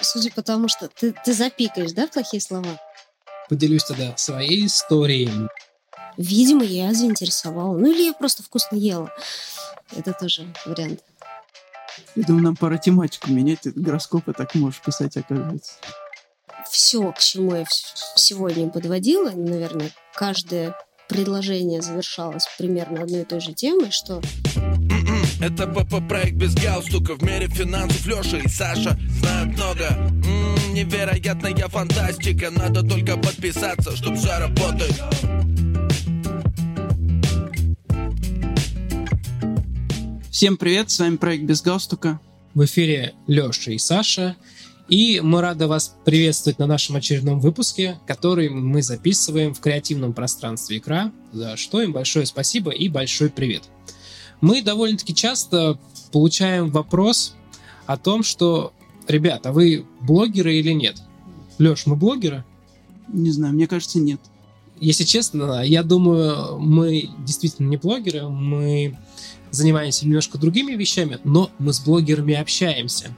Судя по тому, что ты, ты запикаешь, да, плохие слова? Поделюсь тогда своей историей. Видимо, я заинтересовала. Ну или я просто вкусно ела. Это тоже вариант. Я думаю, нам пора тематику менять. Гороскопы так можешь писать, оказывается. Все, к чему я сегодня подводила, наверное, каждое предложение завершалось примерно одной и той же темой, что это ПП-проект без галстука. В мире финансов Леша и Саша знают много. М-м, Невероятная фантастика. Надо только подписаться, чтоб все работает. Всем привет, с вами проект без галстука В эфире Леша и Саша. И мы рады вас приветствовать на нашем очередном выпуске, который мы записываем в креативном пространстве икра, за что им большое спасибо и большой привет. Мы довольно-таки часто получаем вопрос о том, что, ребята, вы блогеры или нет? Леш, мы блогеры? Не знаю, мне кажется, нет. Если честно, я думаю, мы действительно не блогеры, мы занимаемся немножко другими вещами, но мы с блогерами общаемся.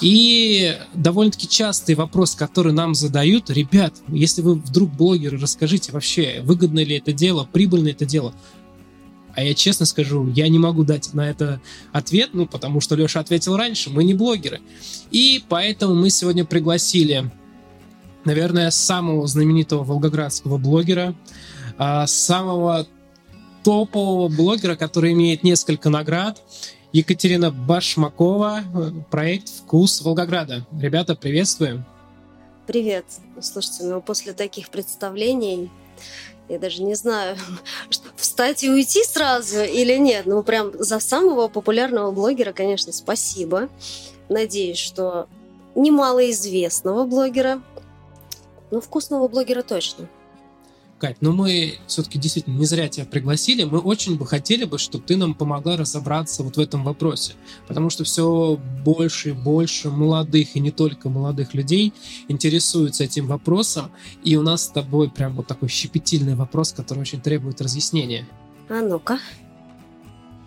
И довольно-таки частый вопрос, который нам задают, ребят, если вы вдруг блогеры, расскажите вообще, выгодно ли это дело, прибыльно это дело. А я честно скажу, я не могу дать на это ответ, ну, потому что Леша ответил раньше, мы не блогеры. И поэтому мы сегодня пригласили, наверное, самого знаменитого волгоградского блогера, а, самого топового блогера, который имеет несколько наград, Екатерина Башмакова, проект «Вкус Волгограда». Ребята, приветствуем! Привет! Слушайте, ну после таких представлений я даже не знаю, встать и уйти сразу или нет. Ну, прям за самого популярного блогера, конечно, спасибо. Надеюсь, что немало известного блогера, но вкусного блогера точно. Кать, но ну мы все-таки действительно не зря тебя пригласили. Мы очень бы хотели бы, чтобы ты нам помогла разобраться вот в этом вопросе. Потому что все больше и больше молодых, и не только молодых людей, интересуются этим вопросом. И у нас с тобой прям вот такой щепетильный вопрос, который очень требует разъяснения. А ну-ка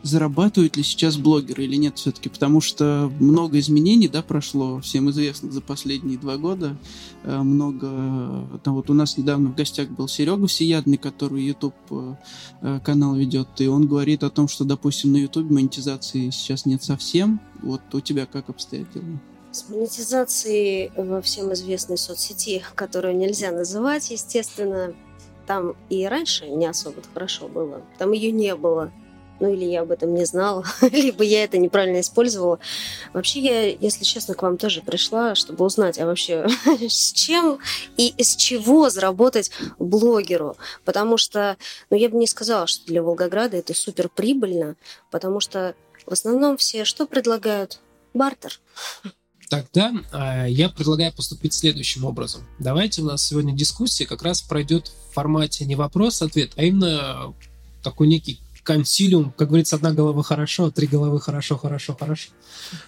зарабатывают ли сейчас блогеры или нет все-таки, потому что много изменений, да, прошло, всем известно, за последние два года. Э, много, там вот у нас недавно в гостях был Серега Всеядный, который YouTube э, э, канал ведет, и он говорит о том, что, допустим, на YouTube монетизации сейчас нет совсем. Вот у тебя как обстоят дела? С монетизацией во всем известной соцсети, которую нельзя называть, естественно, там и раньше не особо хорошо было. Там ее не было ну или я об этом не знала, либо я это неправильно использовала. Вообще я, если честно, к вам тоже пришла, чтобы узнать, а вообще с чем и из чего заработать блогеру. Потому что, ну я бы не сказала, что для Волгограда это супер прибыльно, потому что в основном все что предлагают? Бартер. Тогда э, я предлагаю поступить следующим образом. Давайте у нас сегодня дискуссия как раз пройдет в формате не вопрос-ответ, а именно такой некий консилиум, как говорится, одна голова хорошо, три головы хорошо, хорошо, хорошо.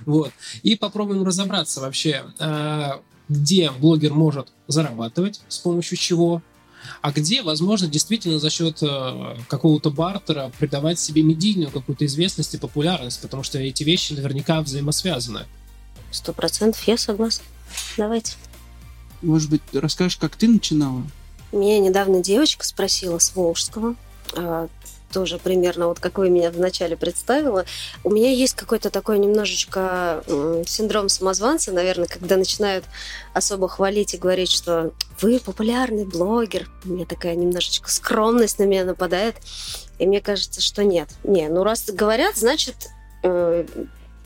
Вот. И попробуем разобраться вообще, а, где блогер может зарабатывать, с помощью чего, а где, возможно, действительно за счет а, какого-то бартера придавать себе медийную какую-то известность и популярность, потому что эти вещи наверняка взаимосвязаны. Сто процентов я согласна. Давайте. Может быть, расскажешь, как ты начинала? Меня недавно девочка спросила с Волжского, тоже примерно вот как вы меня вначале представила. У меня есть какой-то такой немножечко синдром самозванца, наверное, когда начинают особо хвалить и говорить, что вы популярный блогер. У меня такая немножечко скромность на меня нападает. И мне кажется, что нет. Не, ну раз говорят, значит, э,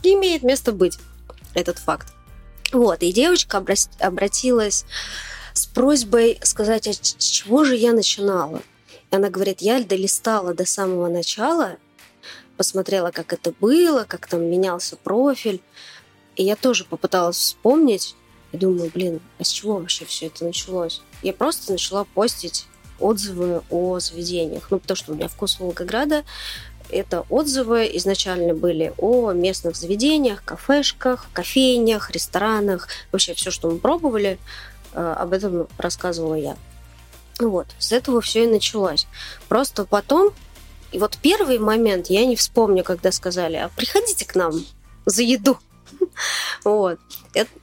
имеет место быть этот факт. Вот, и девочка обратилась с просьбой сказать, а с чего же я начинала? Она говорит, я долистала до самого начала, посмотрела, как это было, как там менялся профиль. И я тоже попыталась вспомнить. И думаю, блин, а с чего вообще все это началось? Я просто начала постить отзывы о заведениях. Ну, потому что у меня вкус Волгограда это отзывы изначально были о местных заведениях, кафешках, кофейнях, ресторанах. Вообще все, что мы пробовали, э, об этом рассказывала я. Вот, с этого все и началось. Просто потом, и вот первый момент я не вспомню, когда сказали, а приходите к нам за еду. Вот.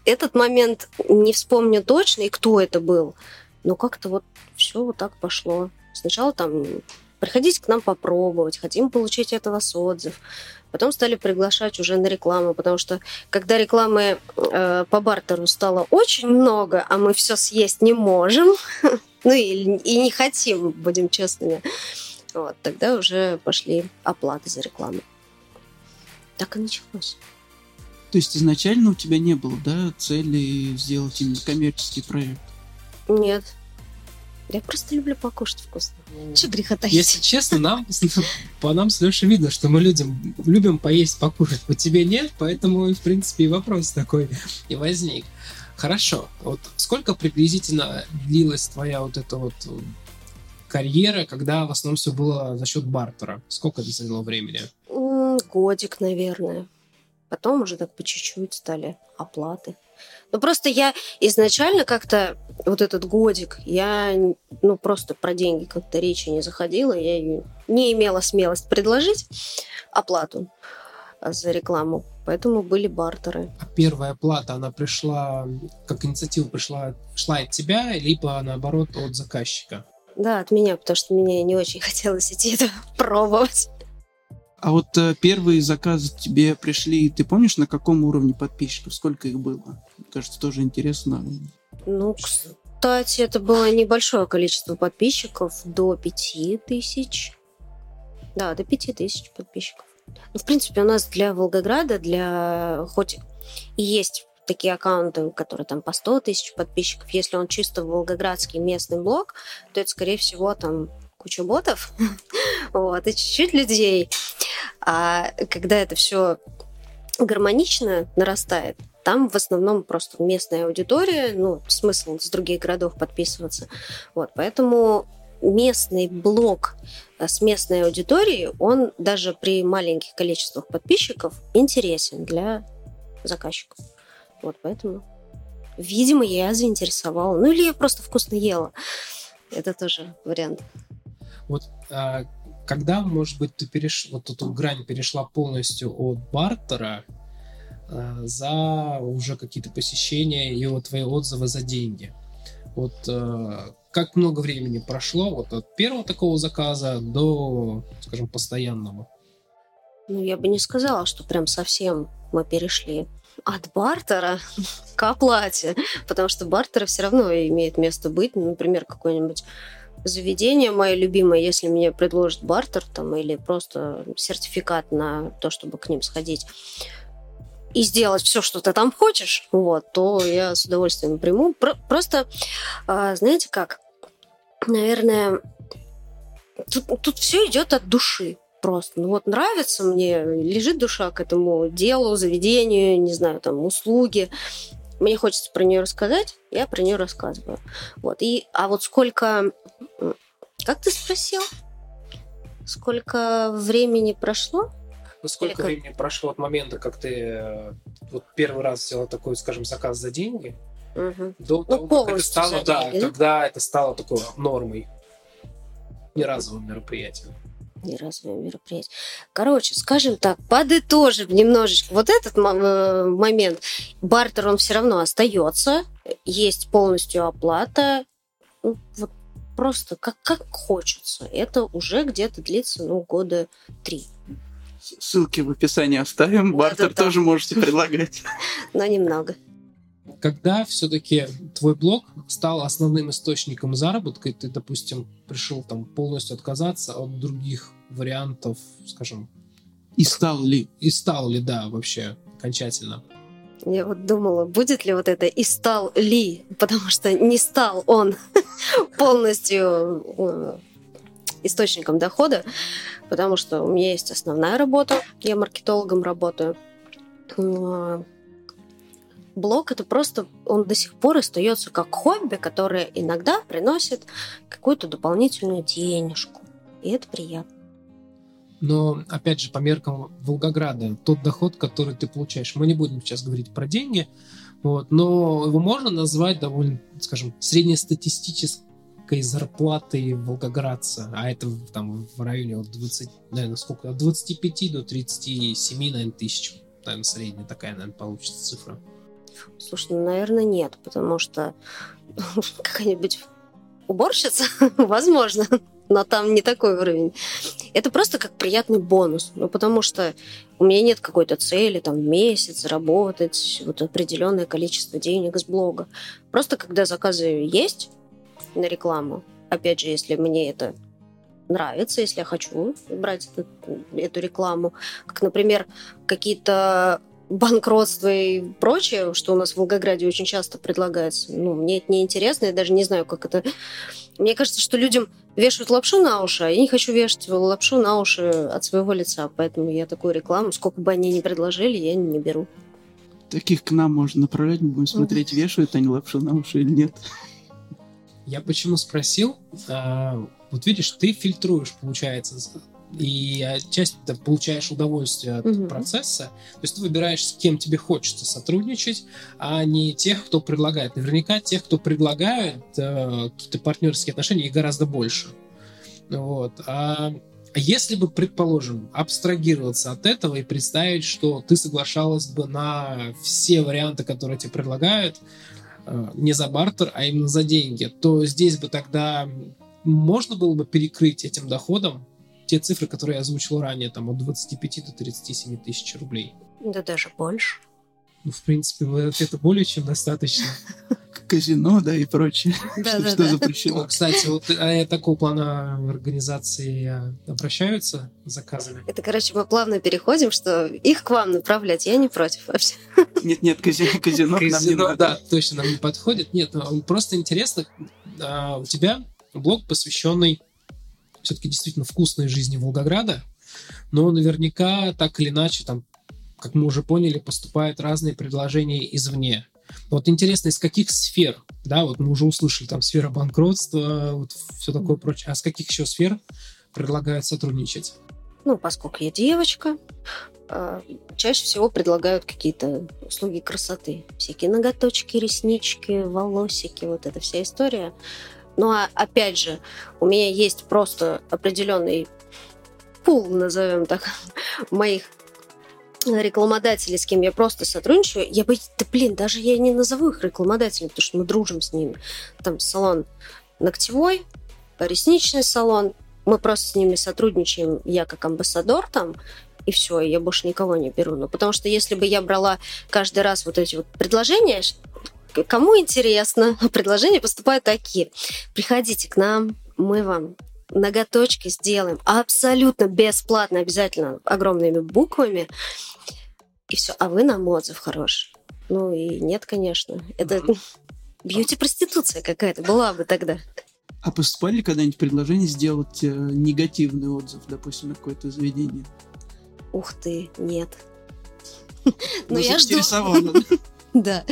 этот момент не вспомню точно, и кто это был. Но как-то вот все вот так пошло. Сначала там приходите к нам попробовать, хотим получить от вас отзыв. Потом стали приглашать уже на рекламу, потому что когда рекламы э, по бартеру стало очень много, а мы все съесть не можем, ну и, и не хотим, будем честными, вот, тогда уже пошли оплаты за рекламу. Так и началось. То есть изначально у тебя не было, да, цели сделать именно коммерческий проект? Нет. Я просто люблю покушать вкусно. Че греха таить? Если честно, нам, по нам с Лешей видно, что мы людям любим поесть, покушать. По тебе нет, поэтому, в принципе, и вопрос такой и возник. Хорошо. Вот сколько приблизительно длилась твоя вот эта вот карьера, когда в основном все было за счет бартера? Сколько это заняло времени? Годик, наверное. Потом уже так по чуть-чуть стали оплаты. Ну, просто я изначально как-то вот этот годик, я, ну, просто про деньги как-то речи не заходила, я не имела смелость предложить оплату за рекламу, поэтому были бартеры. А первая оплата, она пришла, как инициатива пришла, шла от тебя, либо, наоборот, от заказчика? Да, от меня, потому что мне не очень хотелось идти это пробовать. А вот э, первые заказы тебе пришли, ты помнишь, на каком уровне подписчиков? Сколько их было? Кажется, тоже интересно. Ну, кстати, это было небольшое количество подписчиков, до пяти тысяч. Да, до пяти тысяч подписчиков. Ну, в принципе, у нас для Волгограда, для хоть и есть такие аккаунты, которые там по 100 тысяч подписчиков, если он чисто волгоградский местный блог, то это, скорее всего, там куча ботов, вот, и чуть-чуть людей. А когда это все гармонично нарастает, там в основном просто местная аудитория, ну, смысл с других городов подписываться. Вот, поэтому местный блог э, с местной аудиторией, он даже при маленьких количествах подписчиков интересен для заказчиков. Вот поэтому, видимо, я заинтересовала. Ну или я просто вкусно ела. Это тоже вариант. Вот а, когда, может быть, ты переш... вот эту грань перешла полностью от бартера за уже какие-то посещения и вот твои отзывы за деньги? Вот а, как много времени прошло вот от первого такого заказа до, скажем, постоянного? Ну, я бы не сказала, что прям совсем мы перешли от бартера к оплате, потому что бартер все равно имеет место быть. Например, какой-нибудь заведение мое любимое, если мне предложат бартер там, или просто сертификат на то, чтобы к ним сходить, и сделать все, что ты там хочешь, вот, то я с удовольствием приму. Про- просто, а, знаете как, наверное, тут, тут все идет от души просто. Ну вот нравится мне, лежит душа к этому делу, заведению, не знаю, там, услуги мне хочется про нее рассказать, я про нее рассказываю. Вот. И, а вот сколько... Как ты спросил? Сколько времени прошло? Ну, сколько как... времени прошло от момента, как ты э, вот первый раз сделала такой, скажем, заказ за деньги, угу. до ну, того, как это стало, да, деньги. когда это стало такой нормой, не разовым мероприятием неразовое мероприятие. Короче, скажем так, подытожим немножечко вот этот э, момент. Бартер, он все равно остается, есть полностью оплата. Ну, вот просто как, как хочется. Это уже где-то длится, ну, года три. Ссылки в описании оставим. Бартер тоже можете предлагать. Но немного когда все-таки твой блог стал основным источником заработка, и ты, допустим, пришел там полностью отказаться от других вариантов, скажем... И стал ли? И стал ли, да, вообще, окончательно. Я вот думала, будет ли вот это «и стал ли», потому что не стал он полностью э, источником дохода, потому что у меня есть основная работа, я маркетологом работаю, а, блог это просто, он до сих пор остается как хобби, которое иногда приносит какую-то дополнительную денежку. И это приятно. Но, опять же, по меркам Волгограда, тот доход, который ты получаешь, мы не будем сейчас говорить про деньги, вот, но его можно назвать довольно, скажем, среднестатистической зарплатой волгоградца, а это там в районе от 20, наверное, сколько, от 25 до 37, наверное, тысяч, наверное, средняя такая, наверное, получится цифра? Слушай, ну, наверное, нет, потому что какая-нибудь уборщица, возможно, но там не такой уровень. Это просто как приятный бонус, ну, потому что у меня нет какой-то цели, там, месяц заработать вот определенное количество денег с блога. Просто когда заказы есть на рекламу, опять же, если мне это нравится, если я хочу брать эту, эту рекламу, как, например, какие-то банкротства и прочее, что у нас в Волгограде очень часто предлагается. Ну, мне это не интересно, я даже не знаю, как это... Мне кажется, что людям вешают лапшу на уши, а я не хочу вешать лапшу на уши от своего лица, поэтому я такую рекламу, сколько бы они ни предложили, я не беру. Таких к нам можно направлять, мы будем смотреть, вешают они лапшу на уши или нет. Я почему спросил? А, вот видишь, ты фильтруешь, получается, и часть ты получаешь удовольствие от угу. процесса. То есть ты выбираешь, с кем тебе хочется сотрудничать, а не тех, кто предлагает. Наверняка тех, кто предлагает э, какие-то партнерские отношения, их гораздо больше. Вот. А если бы, предположим, абстрагироваться от этого и представить, что ты соглашалась бы на все варианты, которые тебе предлагают, не за бартер, а именно за деньги, то здесь бы тогда можно было бы перекрыть этим доходом те цифры, которые я озвучил ранее, там от 25 до 37 тысяч рублей. Да даже больше. Ну, в принципе, это более чем достаточно. Казино, да, и прочее. Что запрещено. Кстати, вот а такого плана организации обращаются с заказами? Это, короче, мы плавно переходим, что их к вам направлять, я не против вообще. Нет, нет, казино, казино, казино да, точно нам не подходит. Нет, ну, просто интересно, а, у тебя блог, посвященный все-таки действительно вкусной жизни Волгограда, но наверняка так или иначе, там, как мы уже поняли, поступают разные предложения извне. Вот интересно, из каких сфер, да, вот мы уже услышали, там, сфера банкротства, вот все такое прочее, а с каких еще сфер предлагают сотрудничать? Ну, поскольку я девочка, а, чаще всего предлагают какие-то услуги красоты. Всякие ноготочки, реснички, волосики, вот эта вся история. Ну а опять же, у меня есть просто определенный пул, назовем так, моих рекламодателей, с кем я просто сотрудничаю, я бы, да блин, даже я не назову их рекламодателями, потому что мы дружим с ними. Там салон ногтевой, ресничный салон, мы просто с ними сотрудничаем, я как амбассадор там, и все, я больше никого не беру. Ну, потому что если бы я брала каждый раз вот эти вот предложения, Кому интересно, предложения поступают такие. Приходите к нам, мы вам ноготочки сделаем абсолютно бесплатно, обязательно огромными буквами. И все. А вы нам отзыв хороший. Ну и нет, конечно. Это бьюти-проституция какая-то была бы тогда. А поступали когда-нибудь предложения сделать э, негативный отзыв, допустим, на какое-то заведение? Ух ты, нет. Ну, я жду. Да.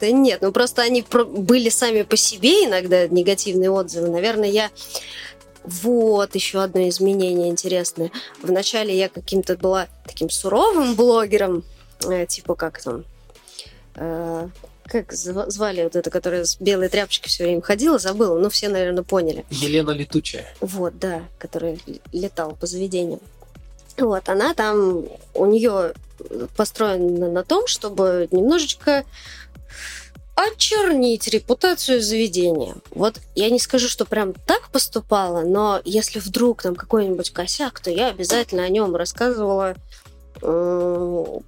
Да нет, ну просто они были сами по себе иногда негативные отзывы. Наверное, я вот еще одно изменение интересное. Вначале я каким-то была таким суровым блогером, э, типа как там, э, как звали вот это, которая с белой тряпочкой все время ходила, забыла, но все, наверное, поняли. Елена Летучая. Вот, да, которая летала по заведениям. Вот, она там, у нее построена на том, чтобы немножечко очернить репутацию заведения. Вот я не скажу, что прям так поступала, но если вдруг там какой-нибудь косяк, то я обязательно о нем рассказывала ну,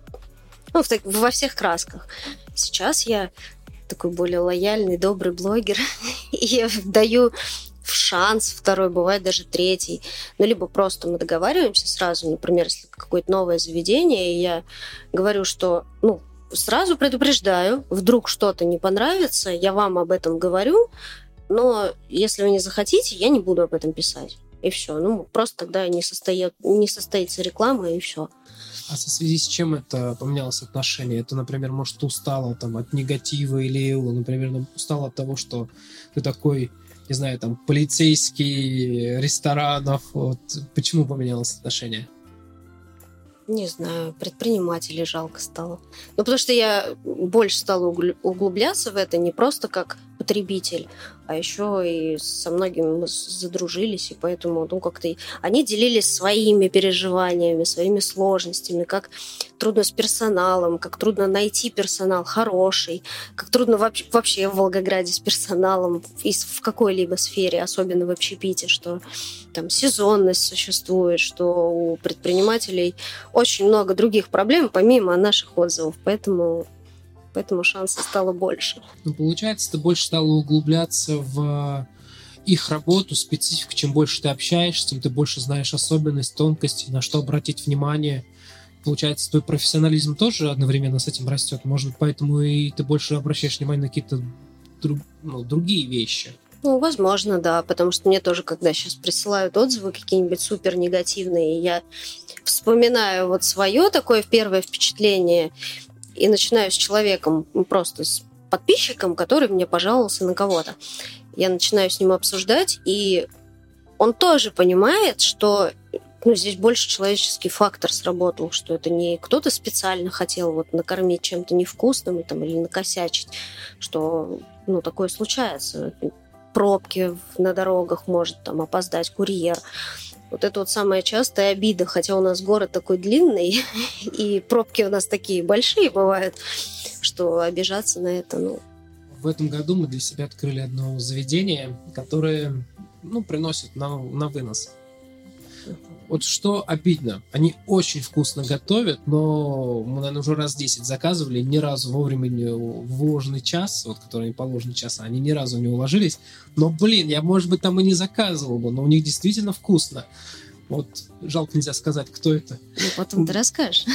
в, так, во всех красках. Сейчас я такой более лояльный, добрый блогер, и я даю в шанс второй, бывает даже третий. Ну, либо просто мы договариваемся сразу, например, если какое-то новое заведение, и я говорю, что, ну, сразу предупреждаю, вдруг что-то не понравится, я вам об этом говорю, но если вы не захотите, я не буду об этом писать. И все. Ну, просто тогда не, состоит, не состоится реклама, и все. А со связи с чем это поменялось отношение? Это, например, может, устала там от негатива или, например, ну, устала от того, что ты такой, не знаю, там, полицейский ресторанов. Вот почему поменялось отношение? Не знаю, предпринимателей жалко стало. Ну, потому что я больше стала углубляться в это не просто как потребитель, а еще и со многими мы задружились, и поэтому, ну, как-то они делились своими переживаниями, своими сложностями, как трудно с персоналом, как трудно найти персонал хороший, как трудно вообще, вообще в Волгограде с персоналом и в какой-либо сфере, особенно в общепите, что там сезонность существует, что у предпринимателей очень много других проблем, помимо наших отзывов. Поэтому поэтому шансов стало больше. Ну, получается, ты больше стала углубляться в их работу, специфику. Чем больше ты общаешься, тем ты больше знаешь особенность, тонкости, на что обратить внимание. Получается, твой профессионализм тоже одновременно с этим растет. Может быть, поэтому и ты больше обращаешь внимание на какие-то друг, ну, другие вещи. Ну, возможно, да, потому что мне тоже, когда сейчас присылают отзывы какие-нибудь супер негативные, я вспоминаю вот свое такое первое впечатление и начинаю с человеком, ну, просто с подписчиком, который мне пожаловался на кого-то. Я начинаю с ним обсуждать, и он тоже понимает, что ну, здесь больше человеческий фактор сработал, что это не кто-то специально хотел вот накормить чем-то невкусным там, или накосячить, что ну, такое случается. Пробки на дорогах может там опоздать курьер. Вот это вот самая частая обида, хотя у нас город такой длинный, и пробки у нас такие большие бывают, что обижаться на это, ну... В этом году мы для себя открыли одно заведение, которое, ну, приносит на, на вынос вот что обидно, они очень вкусно готовят, но мы, наверное, уже раз 10 заказывали, ни разу вовремя не вложенный час, вот который положенный час, они ни разу не уложились. Но, блин, я, может быть, там и не заказывал бы, но у них действительно вкусно. Вот жалко нельзя сказать, кто это. Ну, потом ты расскажешь.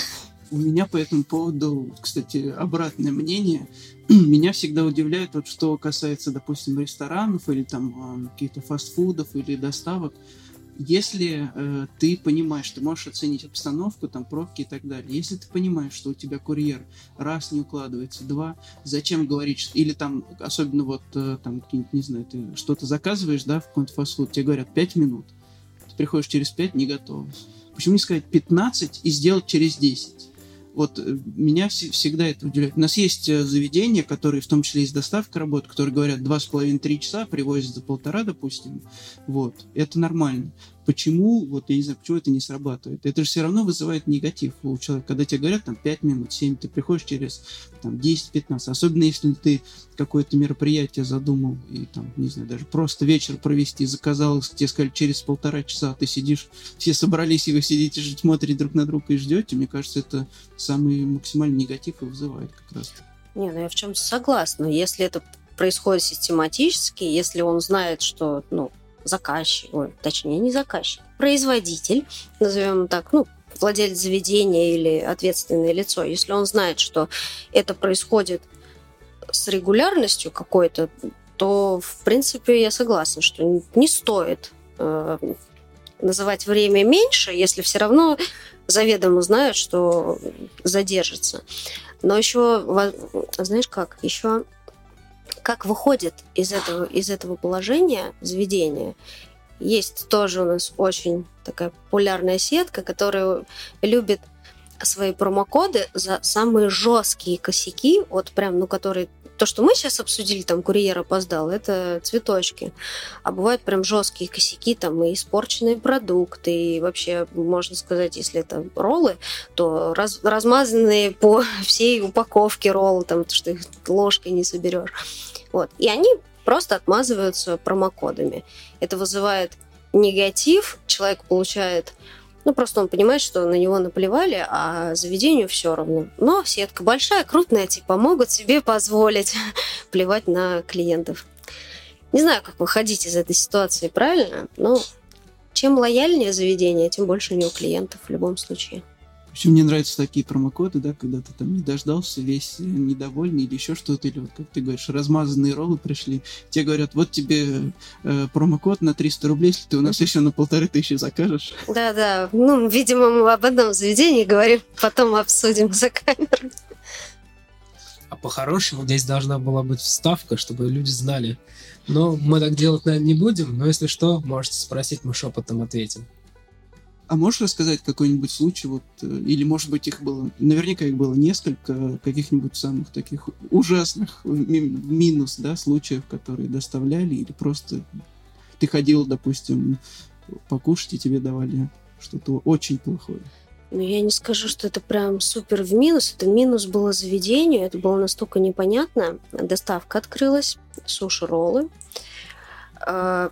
У меня по этому поводу, кстати, обратное мнение. Меня всегда удивляет, вот, что касается, допустим, ресторанов или там а, каких-то фастфудов или доставок если э, ты понимаешь, ты можешь оценить обстановку, там пробки и так далее. Если ты понимаешь, что у тебя курьер раз не укладывается, два, зачем говорить, что... или там, особенно вот э, там, не знаю, ты что-то заказываешь, да, в какой-то фастфуд, тебе говорят 5 минут, ты приходишь через 5, не готов. Почему не сказать 15 и сделать через 10? Вот э, меня всегда это удивляет. У нас есть э, заведения, которые, в том числе есть доставка работы, которые говорят два с половиной три часа, привозят за полтора, допустим. Вот. Это нормально почему, вот я не знаю, почему это не срабатывает. Это же все равно вызывает негатив у человека. Когда тебе говорят там 5 минут, 7, ты приходишь через там 10-15, особенно если ты какое-то мероприятие задумал и там, не знаю, даже просто вечер провести, заказал, тебе сказали через полтора часа, ты сидишь, все собрались, и вы сидите, смотрите друг на друга и ждете, мне кажется, это самый максимальный негатив и вызывает как раз. Не, ну я в чем согласна. Если это происходит систематически, если он знает, что ну, заказчик, ой, точнее не заказчик, производитель, назовем так, ну, владелец заведения или ответственное лицо, если он знает, что это происходит с регулярностью какой-то, то, в принципе, я согласна, что не стоит э, называть время меньше, если все равно заведомо знают, что задержится. Но еще, знаешь как, еще как выходит из этого, из этого положения заведения, есть тоже у нас очень такая популярная сетка, которая любит свои промокоды за самые жесткие косяки, вот прям, ну, которые то, что мы сейчас обсудили, там, курьер опоздал, это цветочки. А бывают прям жесткие косяки, там, и испорченные продукты, и вообще, можно сказать, если это роллы, то раз, размазанные по всей упаковке роллы, там, что их ложкой не соберешь. Вот. И они просто отмазываются промокодами. Это вызывает негатив, человек получает ну, просто он понимает, что на него наплевали, а заведению все равно. Но сетка большая, крупная, типа, могут себе позволить плевать на клиентов. Не знаю, как выходить из этой ситуации правильно, но чем лояльнее заведение, тем больше у него клиентов в любом случае. Вообще мне нравятся такие промокоды, да, когда ты там не дождался, весь недовольный или еще что-то, или вот, как ты говоришь, размазанные роллы пришли, тебе говорят, вот тебе э, промокод на 300 рублей, если ты у нас еще на полторы тысячи закажешь. Да-да, ну, видимо, мы об одном заведении говорим, потом обсудим за камерой. А по-хорошему здесь должна была быть вставка, чтобы люди знали. Но мы так делать, наверное, не будем, но если что, можете спросить, мы шепотом ответим. А можешь рассказать какой-нибудь случай, вот, э, или, может быть, их было, наверняка их было несколько, каких-нибудь самых таких ужасных минус, да, случаев, которые доставляли, или просто ты ходил, допустим, покушать, и тебе давали что-то очень плохое? Ну, я не скажу, что это прям супер в минус. Это минус было заведению, это было настолько непонятно. Доставка открылась, суши-роллы. А,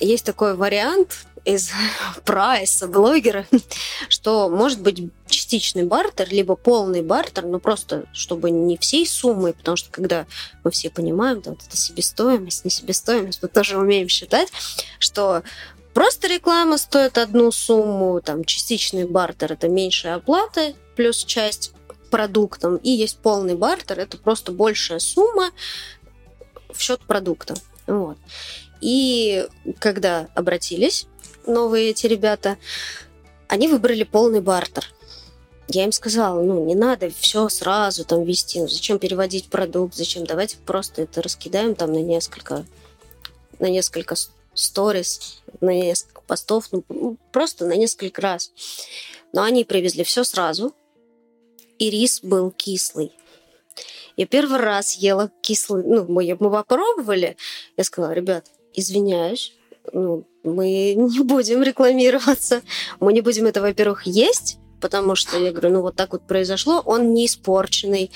есть такой вариант, из прайса блогера, что может быть частичный бартер, либо полный бартер, но просто чтобы не всей суммой, потому что когда мы все понимаем, да, вот это себестоимость, не себестоимость, мы тоже умеем считать, что просто реклама стоит одну сумму, там частичный бартер это меньшая оплата плюс часть продуктом, и есть полный бартер, это просто большая сумма в счет продукта. Вот. И когда обратились новые эти ребята, они выбрали полный бартер. Я им сказала, ну, не надо все сразу там вести, ну, зачем переводить продукт, зачем, давайте просто это раскидаем там на несколько, на несколько сторис, на несколько постов, ну, ну, просто на несколько раз. Но они привезли все сразу, и рис был кислый. Я первый раз ела кислый, ну, мы, мы попробовали, я сказала, ребят, извиняюсь, ну, мы не будем рекламироваться, мы не будем это, во-первых, есть, потому что, я говорю, ну вот так вот произошло, он не испорченный,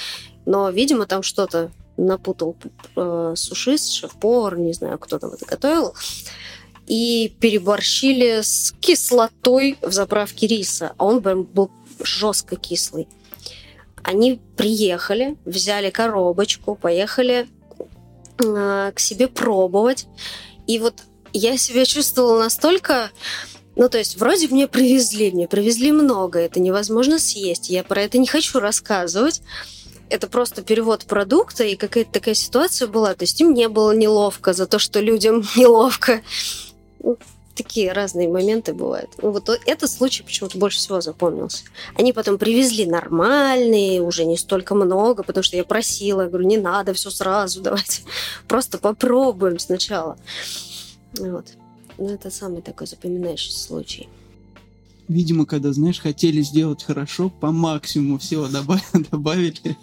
но, видимо, там что-то напутал э, сушист, шеф-повар, не знаю, кто там это готовил, и переборщили с кислотой в заправке риса, а он прям был жестко кислый. Они приехали, взяли коробочку, поехали э, к себе пробовать, и вот я себя чувствовала настолько... Ну, то есть, вроде мне привезли, мне привезли много, это невозможно съесть. Я про это не хочу рассказывать. Это просто перевод продукта, и какая-то такая ситуация была. То есть, им не было неловко за то, что людям неловко. Ну, такие разные моменты бывают. Ну, вот этот случай почему-то больше всего запомнился. Они потом привезли нормальные, уже не столько много, потому что я просила, говорю, не надо все сразу, давайте просто попробуем сначала. Вот. Ну, это самый такой запоминающийся случай. Видимо, когда, знаешь, хотели сделать хорошо, по максимуму всего добавили.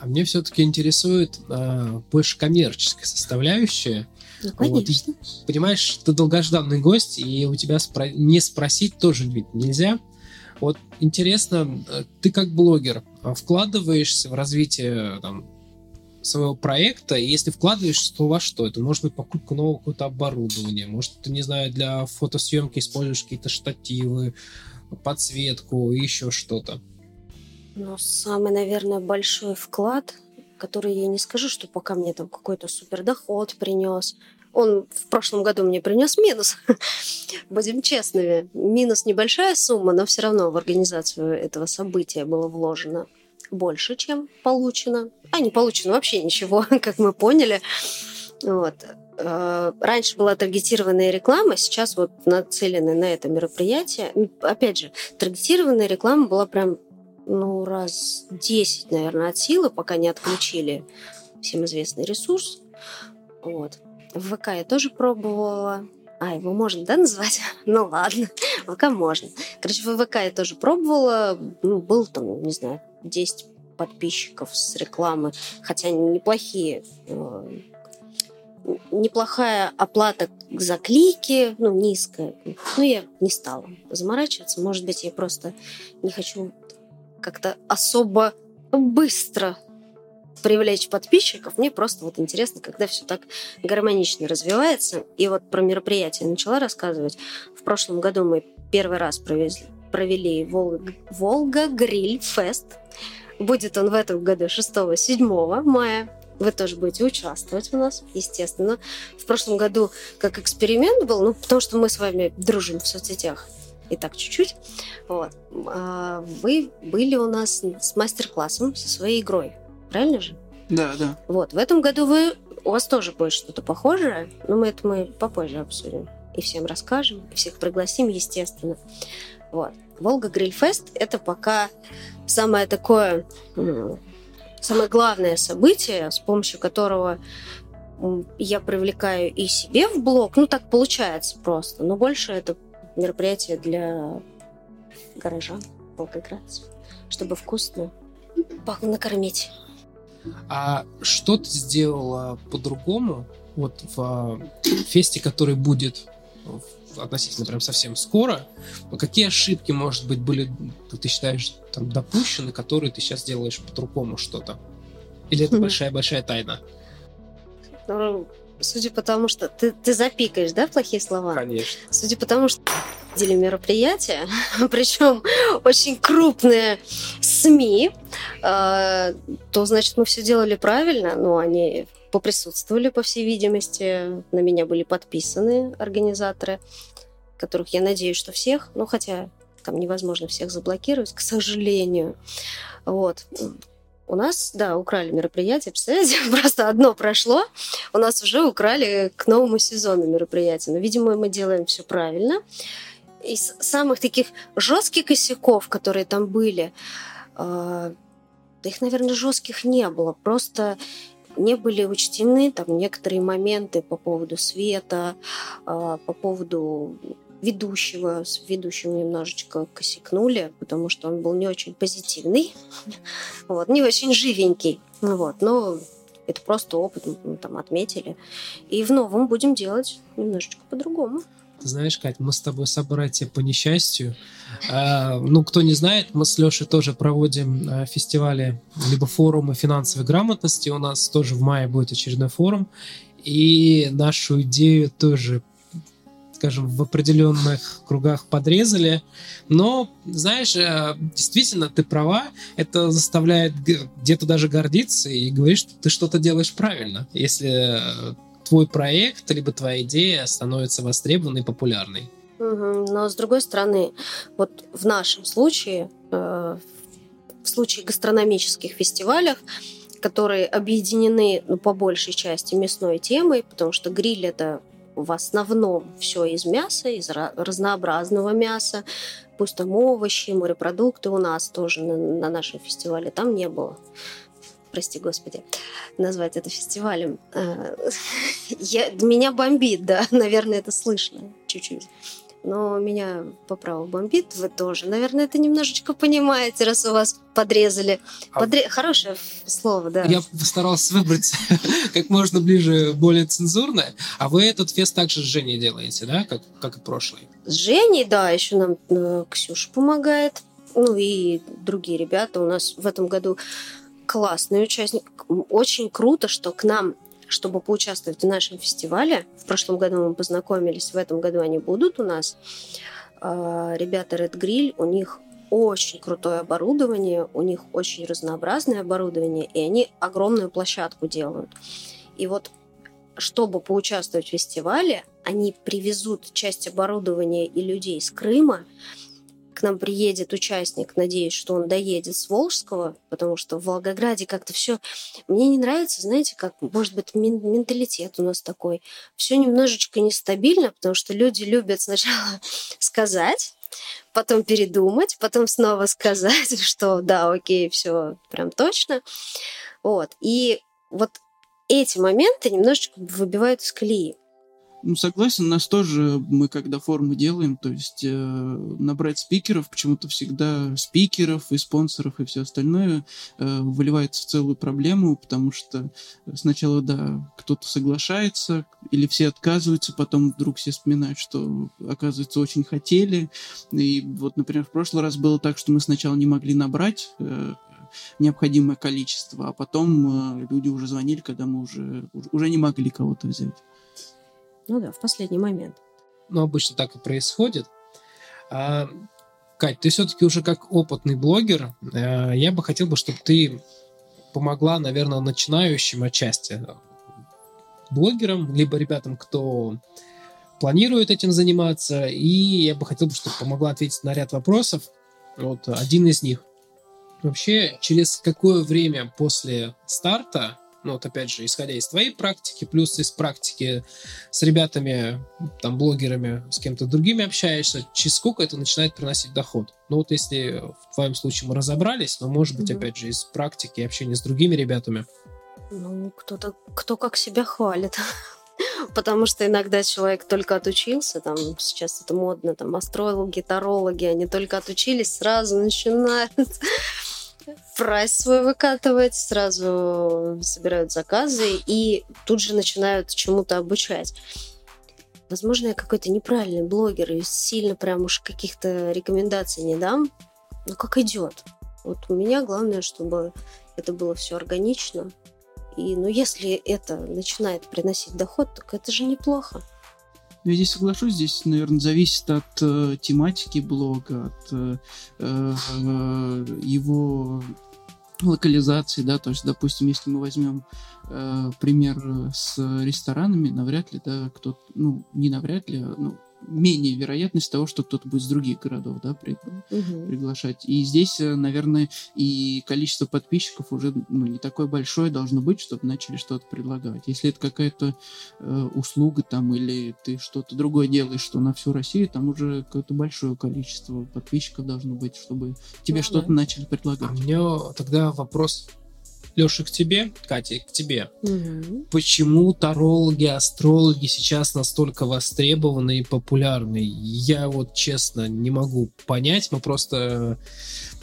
А мне все-таки интересует э, больше коммерческая составляющая. Ну, конечно. Вот, понимаешь, ты долгожданный гость, и у тебя спро- не спросить тоже ведь нельзя. Вот интересно, э, ты как блогер а вкладываешься в развитие там, своего проекта, и если вкладываешь, то во что? Это может быть покупка нового какого-то оборудования, может, ты, не знаю, для фотосъемки используешь какие-то штативы, подсветку, еще что-то. Ну, самый, наверное, большой вклад, который я не скажу, что пока мне там какой-то супер доход принес. Он в прошлом году мне принес минус. Будем честными. Минус небольшая сумма, но все равно в организацию этого события было вложено больше, чем получено. А не получено вообще ничего, как мы поняли. Вот. Э, раньше была таргетированная реклама, сейчас вот нацелены на это мероприятие. Опять же, таргетированная реклама была прям ну, раз 10, наверное, от силы, пока не отключили всем известный ресурс. Вот. В ВК я тоже пробовала. А, его можно, да, назвать? ну ладно, ВК можно. Короче, в ВК я тоже пробовала. Ну, был там, не знаю, 10 подписчиков с рекламы, хотя неплохие э, неплохая оплата за клики, ну, низкая. Ну, я не стала заморачиваться. Может быть, я просто не хочу как-то особо быстро привлечь подписчиков. Мне просто вот интересно, когда все так гармонично развивается. И вот про мероприятие начала рассказывать. В прошлом году мы первый раз провезли, провели Волга, Волга Гриль Фест. Будет он в этом году 6-7 мая. Вы тоже будете участвовать у нас, естественно. В прошлом году как эксперимент был, ну, потому что мы с вами дружим в соцсетях и так чуть-чуть. Вот. А вы были у нас с мастер-классом со своей игрой, правильно же? Да, да. Вот. В этом году вы у вас тоже будет что-то похожее, но мы это мы попозже обсудим и всем расскажем, и всех пригласим, естественно. Вот. Волга Грильфест – это пока самое такое, самое главное событие, с помощью которого я привлекаю и себе в блог, ну так получается просто, но больше это мероприятие для горожан волгоградцев, чтобы вкусно накормить. А что ты сделала по-другому вот в фесте, который будет относительно прям совсем скоро, какие ошибки, может быть, были, ты считаешь, там допущены, которые ты сейчас делаешь по-другому что-то? Или это большая-большая тайна? Ну, судя по тому, что ты, ты запикаешь, да, плохие слова? Конечно. Судя по тому, что деле мероприятия, причем очень крупные СМИ, э, то, значит, мы все делали правильно, но они поприсутствовали, по всей видимости. На меня были подписаны организаторы, которых я надеюсь, что всех, ну хотя там невозможно всех заблокировать, к сожалению. Вот. У нас, да, украли мероприятие, представляете, просто одно прошло, у нас уже украли к новому сезону мероприятие. Но, видимо, мы делаем все правильно. Из самых таких жестких косяков, которые там были, э, их, наверное, жестких не было. Просто не были учтены там некоторые моменты по поводу света, а, по поводу ведущего. С ведущим немножечко косякнули, потому что он был не очень позитивный, вот, не очень живенький. Вот, но это просто опыт, мы там отметили. И в новом будем делать немножечко по-другому. Ты знаешь, Кать, мы с тобой собратья по несчастью. А, ну, кто не знает, мы с Лешей тоже проводим а, фестивали, либо форумы финансовой грамотности. У нас тоже в мае будет очередной форум. И нашу идею тоже скажем, в определенных кругах подрезали. Но, знаешь, э, действительно, ты права, это заставляет где-то даже гордиться и говорить, что ты что-то делаешь правильно. Если твой проект, либо твоя идея становится востребованной и популярной. Но с другой стороны, вот в нашем случае, э, в случае гастрономических фестивалях, которые объединены ну, по большей части мясной темой, потому что гриль это в основном все из мяса, из разнообразного мяса, пусть там овощи, морепродукты у нас тоже на, на нашем фестивале там не было прости господи, назвать это фестивалем. Э, я, меня бомбит, да, наверное, это слышно чуть-чуть. Но меня по праву бомбит, вы тоже. Наверное, это немножечко понимаете, раз у вас подрезали. А Подре... Хорошее слово, да. Я постарался выбрать как можно ближе, более цензурное. А вы этот фест также с Женей делаете, да, как, как и прошлый? С Женей, да, еще нам э, Ксюша помогает. Ну и другие ребята. У нас в этом году классный участник. Очень круто, что к нам чтобы поучаствовать в нашем фестивале. В прошлом году мы познакомились, в этом году они будут у нас. А, ребята Red Grill, у них очень крутое оборудование, у них очень разнообразное оборудование, и они огромную площадку делают. И вот чтобы поучаствовать в фестивале, они привезут часть оборудования и людей из Крыма, к нам приедет участник, надеюсь, что он доедет с Волжского, потому что в Волгограде как-то все... Мне не нравится, знаете, как, может быть, менталитет у нас такой. Все немножечко нестабильно, потому что люди любят сначала сказать, потом передумать, потом снова сказать, что да, окей, все прям точно. Вот. И вот эти моменты немножечко выбивают из колеи. Ну, согласен, нас тоже, мы когда формы делаем, то есть э, набрать спикеров, почему-то всегда спикеров и спонсоров и все остальное э, выливается в целую проблему, потому что сначала, да, кто-то соглашается, или все отказываются, потом вдруг все вспоминают, что, оказывается, очень хотели. И вот, например, в прошлый раз было так, что мы сначала не могли набрать э, необходимое количество, а потом э, люди уже звонили, когда мы уже, уже не могли кого-то взять. Ну да, в последний момент. Ну, обычно так и происходит. А, Кать, ты все-таки уже как опытный блогер, а, я бы хотел бы, чтобы ты помогла, наверное, начинающим отчасти блогерам, либо ребятам, кто планирует этим заниматься, и я бы хотел, чтобы помогла ответить на ряд вопросов. Вот один из них. Вообще, через какое время после старта ну вот опять же, исходя из твоей практики, плюс из практики с ребятами, там, блогерами, с кем-то другими общаешься, через сколько это начинает приносить доход? Ну вот если в твоем случае мы разобрались, но может быть, mm опять же, из практики общения с другими ребятами. Ну, кто-то, кто как себя хвалит. Потому что иногда человек только отучился, там сейчас это модно, там астрологи, тарологи, они только отучились, сразу начинают прайс свой выкатывать, сразу собирают заказы и тут же начинают чему-то обучать. Возможно, я какой-то неправильный блогер и сильно прям уж каких-то рекомендаций не дам, но как идет. Вот у меня главное, чтобы это было все органично. И, ну, если это начинает приносить доход, так это же неплохо. Я здесь соглашусь, здесь, наверное, зависит от э, тематики блога, от э, э, его локализации, да, то есть, допустим, если мы возьмем э, пример с ресторанами, навряд ли, да, кто, ну, не навряд ли, ну, менее вероятность того, что кто-то будет с других городов, да, при, угу. приглашать. И здесь, э, наверное, и количество подписчиков уже ну, не такое большое должно быть, чтобы начали что-то предлагать. Если это какая-то э, услуга там или ты что-то другое делаешь, что на всю Россию, там уже какое-то большое количество подписчиков должно быть, чтобы тебе ну, что-то да. начали предлагать. А у меня тогда вопрос Леша, к тебе, Катя, к тебе. Угу. Почему тарологи, астрологи сейчас настолько востребованы и популярны? Я вот честно не могу понять. Мы просто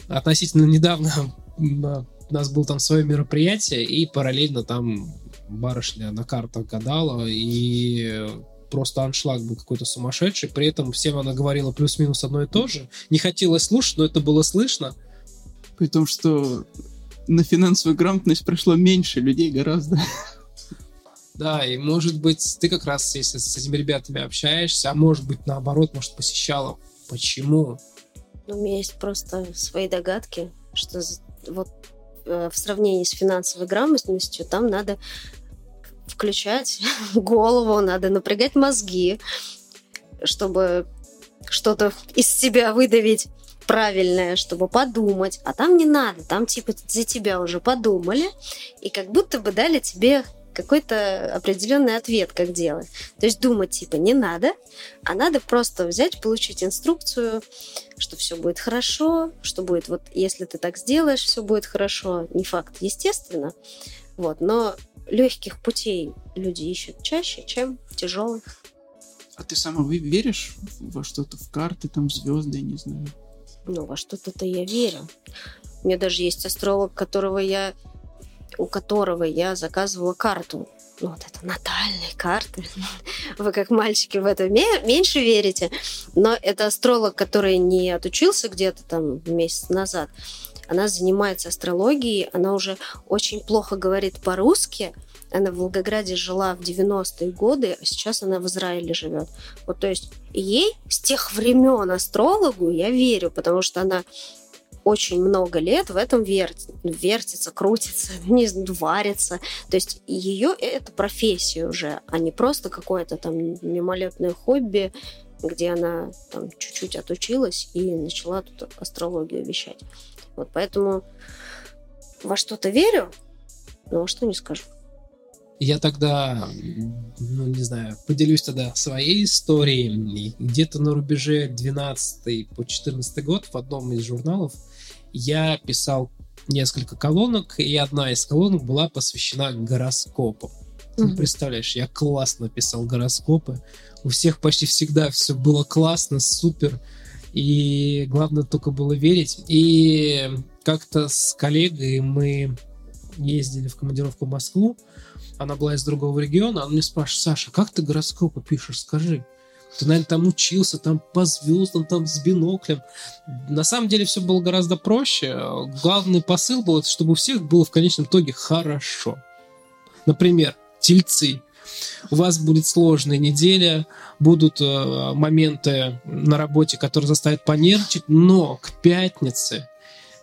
относительно недавно у нас было там свое мероприятие, и параллельно там барышня на картах гадала, и просто аншлаг был какой-то сумасшедший. При этом всем она говорила плюс-минус одно и то же. Не хотелось слушать, но это было слышно. При том, что на финансовую грамотность прошло меньше людей гораздо. Да, и может быть, ты как раз, если с этими ребятами общаешься, а может быть, наоборот, может, посещала. Почему? Ну, у меня есть просто свои догадки, что вот э, в сравнении с финансовой грамотностью там надо включать голову, надо напрягать мозги, чтобы что-то из себя выдавить правильное, чтобы подумать, а там не надо, там типа за тебя уже подумали и как будто бы дали тебе какой-то определенный ответ, как делать. То есть думать типа не надо, а надо просто взять, получить инструкцию, что все будет хорошо, что будет вот если ты так сделаешь, все будет хорошо. Не факт, естественно. Вот, но легких путей люди ищут чаще, чем тяжелых. А ты сама веришь во что-то, в карты, там, звезды, не знаю? Ну, во что-то я верю. У меня даже есть астролог, которого я, у которого я заказывала карту. Ну, вот это натальные карты. Вы как мальчики в это меньше верите. Но это астролог, который не отучился где-то там месяц назад. Она занимается астрологией, она уже очень плохо говорит по-русски, она в Волгограде жила в 90-е годы, а сейчас она в Израиле живет. Вот, то есть ей с тех времен астрологу я верю, потому что она очень много лет в этом вертит, вертится, крутится, не варится. То есть ее это профессия уже, а не просто какое-то там мимолетное хобби, где она там чуть-чуть отучилась и начала тут астрологию вещать. Вот поэтому во что-то верю, но во что не скажу. Я тогда, ну не знаю, поделюсь тогда своей историей. Где-то на рубеже 12 по 14 год в одном из журналов я писал несколько колонок, и одна из колонок была посвящена гороскопу. Ты представляешь, я классно писал гороскопы. У всех почти всегда все было классно, супер. И главное только было верить. И как-то с коллегой мы ездили в командировку в Москву, она была из другого региона, она мне спрашивает, Саша, как ты гороскопы пишешь, скажи. Ты, наверное, там учился, там по звездам, там с биноклем. На самом деле все было гораздо проще. Главный посыл был, чтобы у всех было в конечном итоге хорошо. Например, тельцы. У вас будет сложная неделя, будут э, моменты на работе, которые заставят понервничать, но к пятнице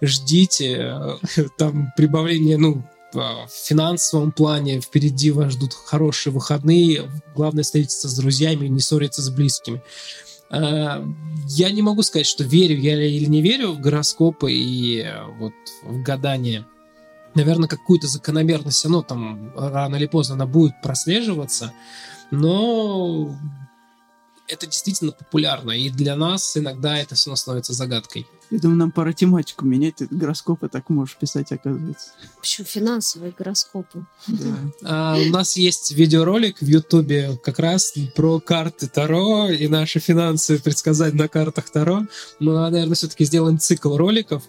ждите э, там прибавление, ну, в финансовом плане впереди вас ждут хорошие выходные. Главное встретиться с друзьями, не ссориться с близкими. А, я не могу сказать, что верю я или не верю в гороскопы и э, вот в гадание. Наверное, какую-то закономерность, оно там рано или поздно она будет прослеживаться, но это действительно популярно, и для нас иногда это все становится загадкой. Я думаю, нам пора тематику менять. Ты гороскопы так можешь писать, оказывается. Почему финансовые гороскопы? Да. А, у нас есть видеоролик в Ютубе как раз про карты Таро и наши финансы предсказать на картах Таро. Мы, наверное, все-таки сделаем цикл роликов,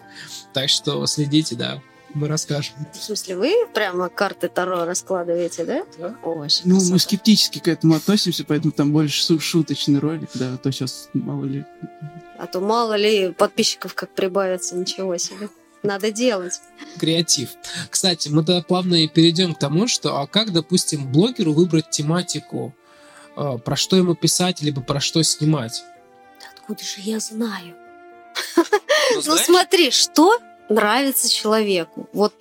так что следите, да, мы расскажем. В смысле, вы прямо карты Таро раскладываете, да? Да. Очень Ну, мы красота. скептически к этому относимся, поэтому там больше шу- шуточный ролик, да, а то сейчас мало ли. А то мало ли подписчиков как прибавится, ничего себе. Надо делать. Креатив. Кстати, мы тогда плавно и перейдем к тому, что а как, допустим, блогеру выбрать тематику, э, про что ему писать, либо про что снимать? Откуда же я знаю? Ну, Ну знаешь, смотри, что нравится человеку. Вот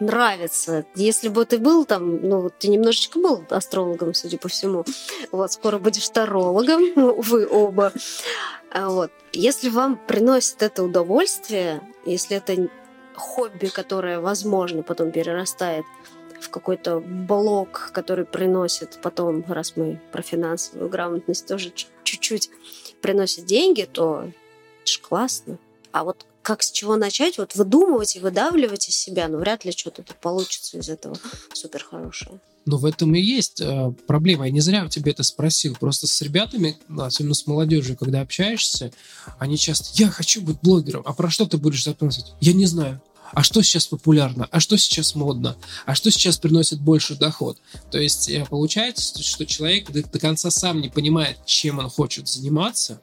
нравится. Если бы ты был там, ну, ты немножечко был астрологом, судя по всему. Вот, скоро будешь тарологом, вы оба. А Вот. Если вам приносит это удовольствие, если это хобби, которое, возможно, потом перерастает в какой-то блок, который приносит потом, раз мы про финансовую грамотность тоже чуть-чуть приносит деньги, то это ж классно. А вот как с чего начать? Вот выдумывать и выдавливать из себя, ну, вряд ли что-то получится из этого супер хорошее. Но в этом и есть э, проблема. Я не зря у тебя это спросил. Просто с ребятами, особенно с молодежью, когда общаешься, они часто «Я хочу быть блогером». А про что ты будешь записывать? Я не знаю. А что сейчас популярно? А что сейчас модно? А что сейчас приносит больше доход? То есть э, получается, что человек до конца сам не понимает, чем он хочет заниматься,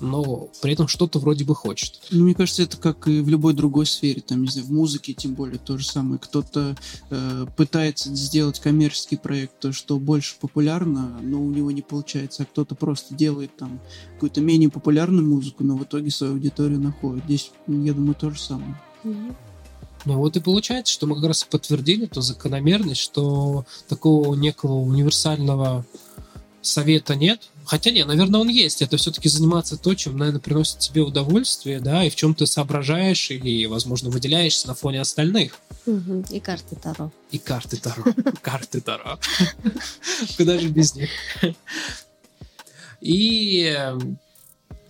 но при этом что-то вроде бы хочет. Ну, мне кажется, это как и в любой другой сфере, там, не знаю, в музыке тем более то же самое. Кто-то э, пытается сделать коммерческий проект, то, что больше популярно, но у него не получается, а кто-то просто делает там какую-то менее популярную музыку, но в итоге свою аудиторию находит. Здесь, я думаю, то же самое. Ну вот и получается, что мы как раз подтвердили ту закономерность, что такого некого универсального совета нет. Хотя нет, наверное, он есть. Это все-таки заниматься то, чем, наверное, приносит тебе удовольствие, да, и в чем ты соображаешь и, возможно, выделяешься на фоне остальных. И карты Таро. И карты Таро. Карты Таро. Куда же без них? И э,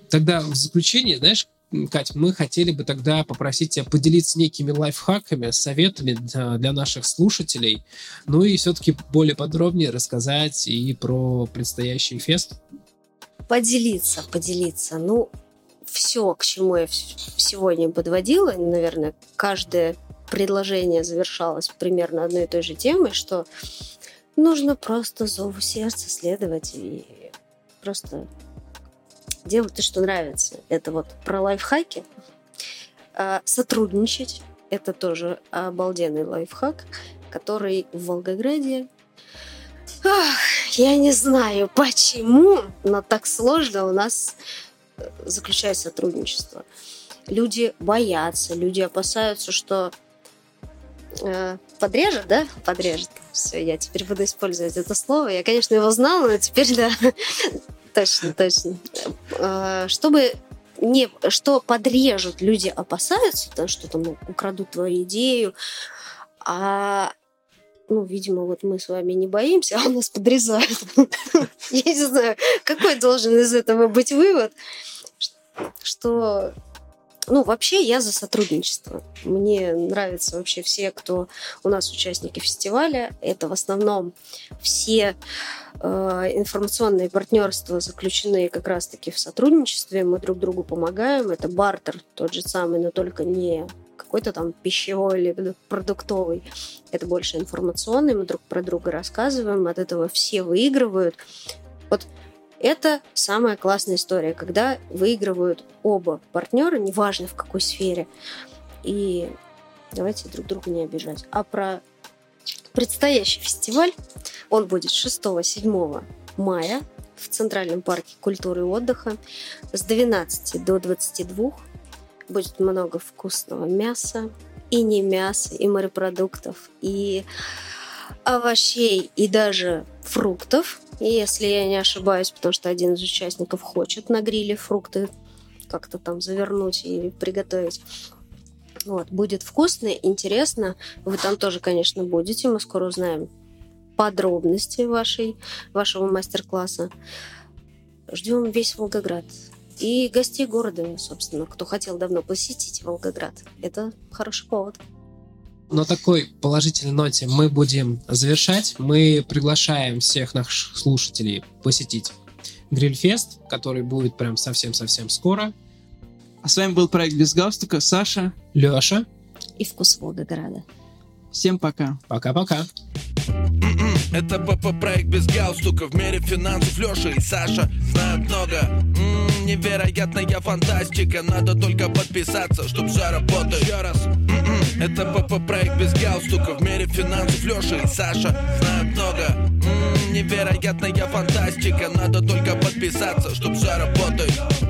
тогда в заключение, знаешь, Кать, мы хотели бы тогда попросить тебя поделиться некими лайфхаками, советами для, для наших слушателей, ну и все-таки более подробнее рассказать и про предстоящий фест. Поделиться, поделиться. Ну, все, к чему я сегодня подводила, наверное, каждое предложение завершалось примерно одной и той же темой, что нужно просто зову сердца следовать и просто делать то, что нравится. Это вот про лайфхаки. А, Сотрудничать. Это тоже обалденный лайфхак, который в Волгограде Ах, я не знаю, почему, но так сложно у нас э, заключать сотрудничество. Люди боятся, люди опасаются, что э, подрежет, да? Подрежет. Все, я теперь буду использовать это слово. Я, конечно, его знала, но теперь да. точно, точно. Э, чтобы не, что подрежут, люди опасаются, да, что там украдут твою идею, а ну, видимо, вот мы с вами не боимся, а у нас подрезают. Я не знаю, какой должен из этого быть вывод, что ну, вообще я за сотрудничество. Мне нравятся вообще все, кто у нас участники фестиваля. Это в основном все э, информационные партнерства заключены как раз-таки в сотрудничестве. Мы друг другу помогаем. Это бартер тот же самый, но только не какой-то там пищевой или продуктовый. Это больше информационный. Мы друг про друга рассказываем. От этого все выигрывают. Вот это самая классная история, когда выигрывают оба партнера, неважно в какой сфере. И давайте друг друга не обижать. А про предстоящий фестиваль, он будет 6-7 мая в Центральном парке культуры и отдыха с 12 до 22. Будет много вкусного мяса, и не мяса, и морепродуктов, и овощей, и даже фруктов, если я не ошибаюсь, потому что один из участников хочет на гриле фрукты как-то там завернуть и приготовить. Вот, будет вкусно, интересно. Вы там тоже, конечно, будете. Мы скоро узнаем подробности вашей, вашего мастер-класса. Ждем весь Волгоград. и гостей города, собственно, кто хотел давно посетить Волгоград. Это хороший повод. На такой положительной ноте мы будем завершать. Мы приглашаем всех наших слушателей посетить Грильфест, который будет прям совсем-совсем скоро. А с вами был проект «Без галстука». Саша. Леша. И вкус Волгограда. Всем пока. Пока-пока. Это ПП проект без галстука В мире финансов Леша и Саша знают много М-м, Невероятная фантастика Надо только подписаться, чтоб все работало Еще раз М-м, Это ПП проект без галстука. В мире финансов Леша и Саша знают много. М-м, Невероятная фантастика. Надо только подписаться, чтоб все работало